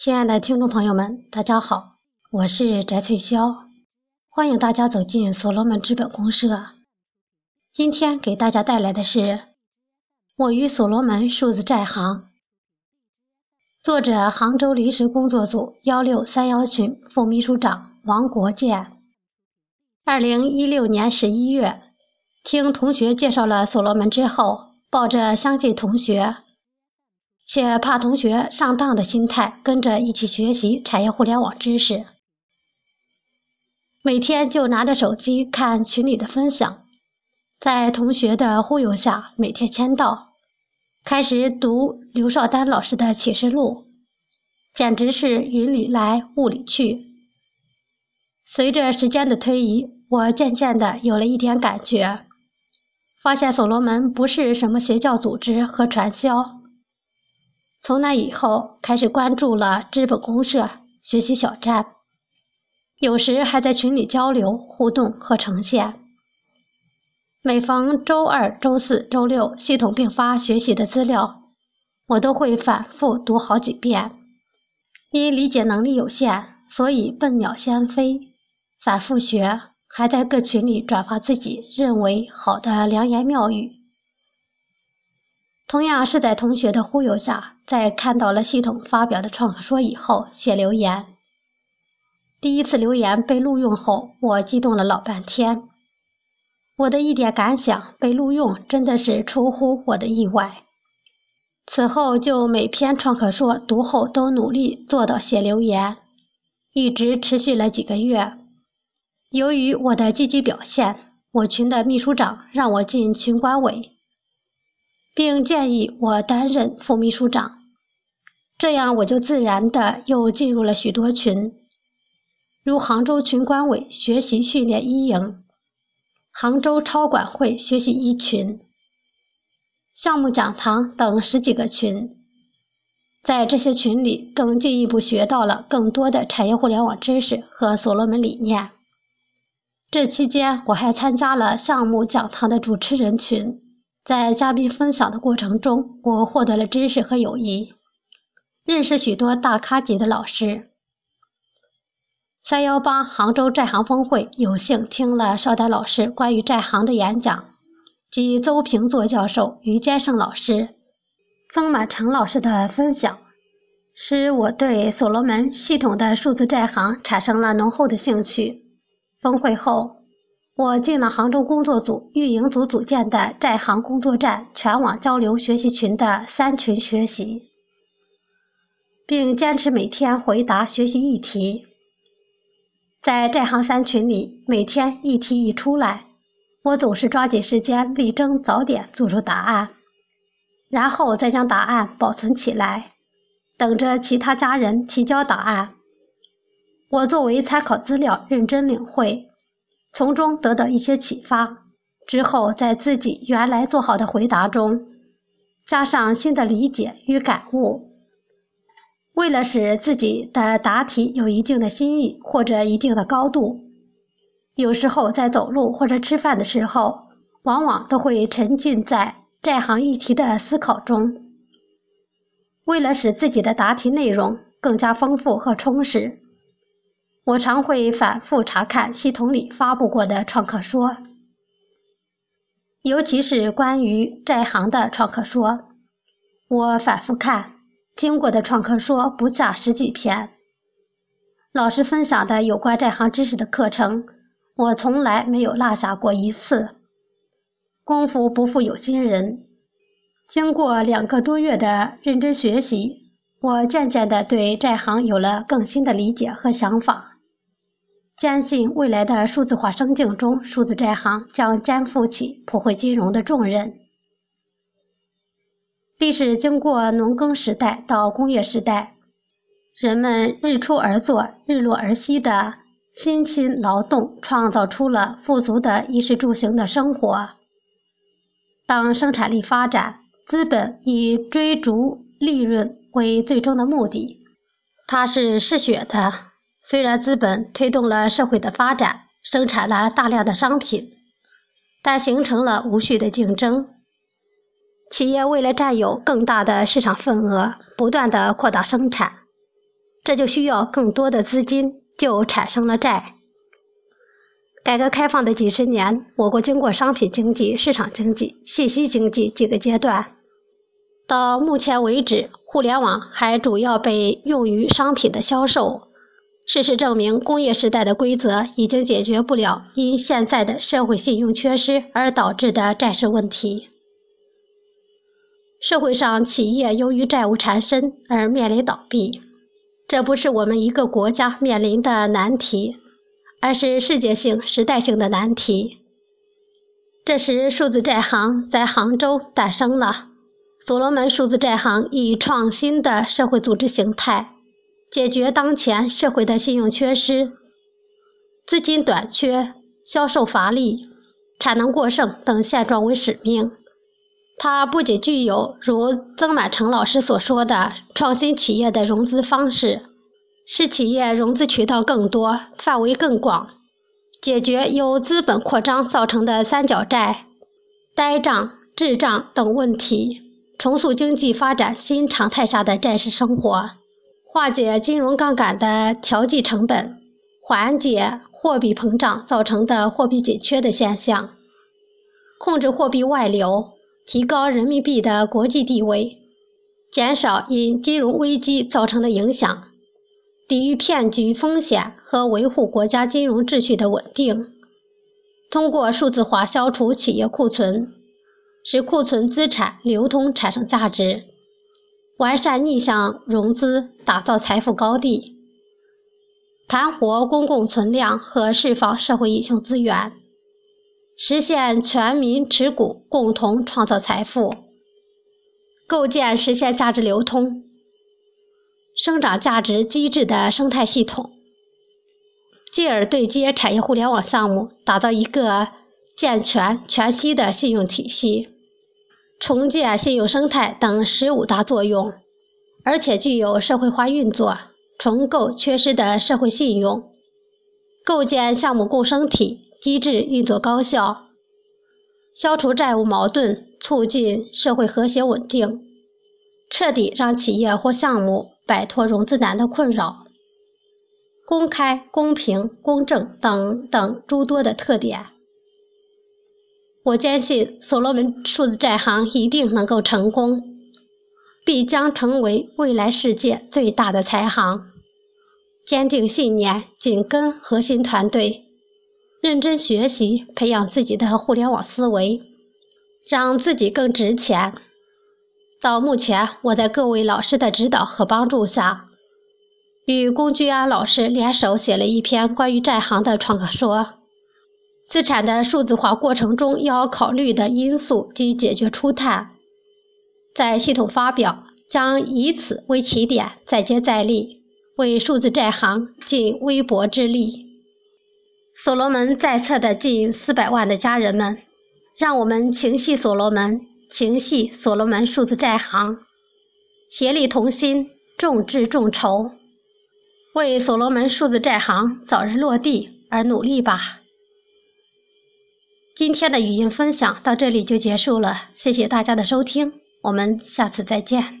亲爱的听众朋友们，大家好，我是翟翠霄，欢迎大家走进所罗门资本公社。今天给大家带来的是我与所罗门数字债行，作者杭州临时工作组幺六三幺群副秘书长王国建。二零一六年十一月，听同学介绍了所罗门之后，抱着相信同学。且怕同学上当的心态，跟着一起学习产业互联网知识。每天就拿着手机看群里的分享，在同学的忽悠下，每天签到，开始读刘少丹老师的启示录，简直是云里来雾里去。随着时间的推移，我渐渐的有了一点感觉，发现所罗门不是什么邪教组织和传销。从那以后，开始关注了资本公社学习小站，有时还在群里交流互动和呈现。每逢周二、周四周六系统并发学习的资料，我都会反复读好几遍。因理解能力有限，所以笨鸟先飞，反复学，还在各群里转发自己认为好的良言妙语。同样是在同学的忽悠下。在看到了系统发表的创客说以后，写留言。第一次留言被录用后，我激动了老半天。我的一点感想被录用，真的是出乎我的意外。此后就每篇创客说读后都努力做到写留言，一直持续了几个月。由于我的积极表现，我群的秘书长让我进群管委，并建议我担任副秘书长。这样我就自然的又进入了许多群，如杭州群管委学习训练一营、杭州超管会学习一群、项目讲堂等十几个群。在这些群里，更进一步学到了更多的产业互联网知识和所罗门理念。这期间，我还参加了项目讲堂的主持人群，在嘉宾分享的过程中，我获得了知识和友谊。认识许多大咖级的老师。三幺八杭州债行峰会，有幸听了邵丹老师关于债行的演讲，及邹平作教授、于坚胜老师、曾满成老师的分享，使我对所罗门系统的数字债行产生了浓厚的兴趣。峰会后，我进了杭州工作组运营组组建的债行工作站全网交流学习群的三群学习。并坚持每天回答学习议题。在债行三群里，每天议题一出来，我总是抓紧时间，力争早点做出答案，然后再将答案保存起来，等着其他家人提交答案。我作为参考资料认真领会，从中得到一些启发，之后在自己原来做好的回答中，加上新的理解与感悟。为了使自己的答题有一定的新意或者一定的高度，有时候在走路或者吃饭的时候，往往都会沉浸在债行议题的思考中。为了使自己的答题内容更加丰富和充实，我常会反复查看系统里发布过的创客说，尤其是关于债行的创客说，我反复看。听过的创客说不下十几篇，老师分享的有关这行知识的课程，我从来没有落下过一次。功夫不负有心人，经过两个多月的认真学习，我渐渐地对这行有了更新的理解和想法，坚信未来的数字化生境中，数字债行将肩负起普惠金融的重任。历史经过农耕时代到工业时代，人们日出而作、日落而息的辛勤劳动，创造出了富足的衣食住行的生活。当生产力发展，资本以追逐利润为最终的目的，它是嗜血的。虽然资本推动了社会的发展，生产了大量的商品，但形成了无序的竞争。企业为了占有更大的市场份额，不断的扩大生产，这就需要更多的资金，就产生了债。改革开放的几十年，我国经过商品经济、市场经济、信息经济几个阶段，到目前为止，互联网还主要被用于商品的销售。事实证明，工业时代的规则已经解决不了因现在的社会信用缺失而导致的债市问题。社会上企业由于债务缠身而面临倒闭，这不是我们一个国家面临的难题。而是世界性、时代性的难题。这时，数字债行在杭州诞生了。所罗门数字债行以创新的社会组织形态，解决当前社会的信用缺失、资金短缺、销售乏力、产能过剩等现状为使命。它不仅具有如曾满成老师所说的创新企业的融资方式。使企业融资渠道更多、范围更广，解决由资本扩张造成的三角债、呆账、滞账等问题，重塑经济发展新常态下的债市生活，化解金融杠杆的调剂成本，缓解货币膨胀造成的货币紧缺的现象，控制货币外流，提高人民币的国际地位，减少因金融危机造成的影响。抵御骗局风险和维护国家金融秩序的稳定，通过数字化消除企业库存，使库存资产流通产生价值，完善逆向融资，打造财富高地，盘活公共存量和释放社会隐性资源，实现全民持股共同创造财富，构建实现价值流通。生长价值机制的生态系统，进而对接产业互联网项目，打造一个健全全息的信用体系，重建信用生态等十五大作用，而且具有社会化运作，重构缺失的社会信用，构建项目共生体机制运作高效，消除债务矛盾，促进社会和谐稳定。彻底让企业或项目摆脱融资难的困扰，公开、公平、公正等等诸多的特点，我坚信所罗门数字债行一定能够成功，必将成为未来世界最大的财行。坚定信念，紧跟核心团队，认真学习，培养自己的互联网思维，让自己更值钱。到目前，我在各位老师的指导和帮助下，与龚居安老师联手写了一篇关于债行的创客说：资产的数字化过程中要考虑的因素及解决初探，在系统发表，将以此为起点，再接再厉，为数字债行尽微薄之力。所罗门在册的近四百万的家人们，让我们情系所罗门。情系所罗门数字债行，协力同心，众志众筹，为所罗门数字债行早日落地而努力吧。今天的语音分享到这里就结束了，谢谢大家的收听，我们下次再见。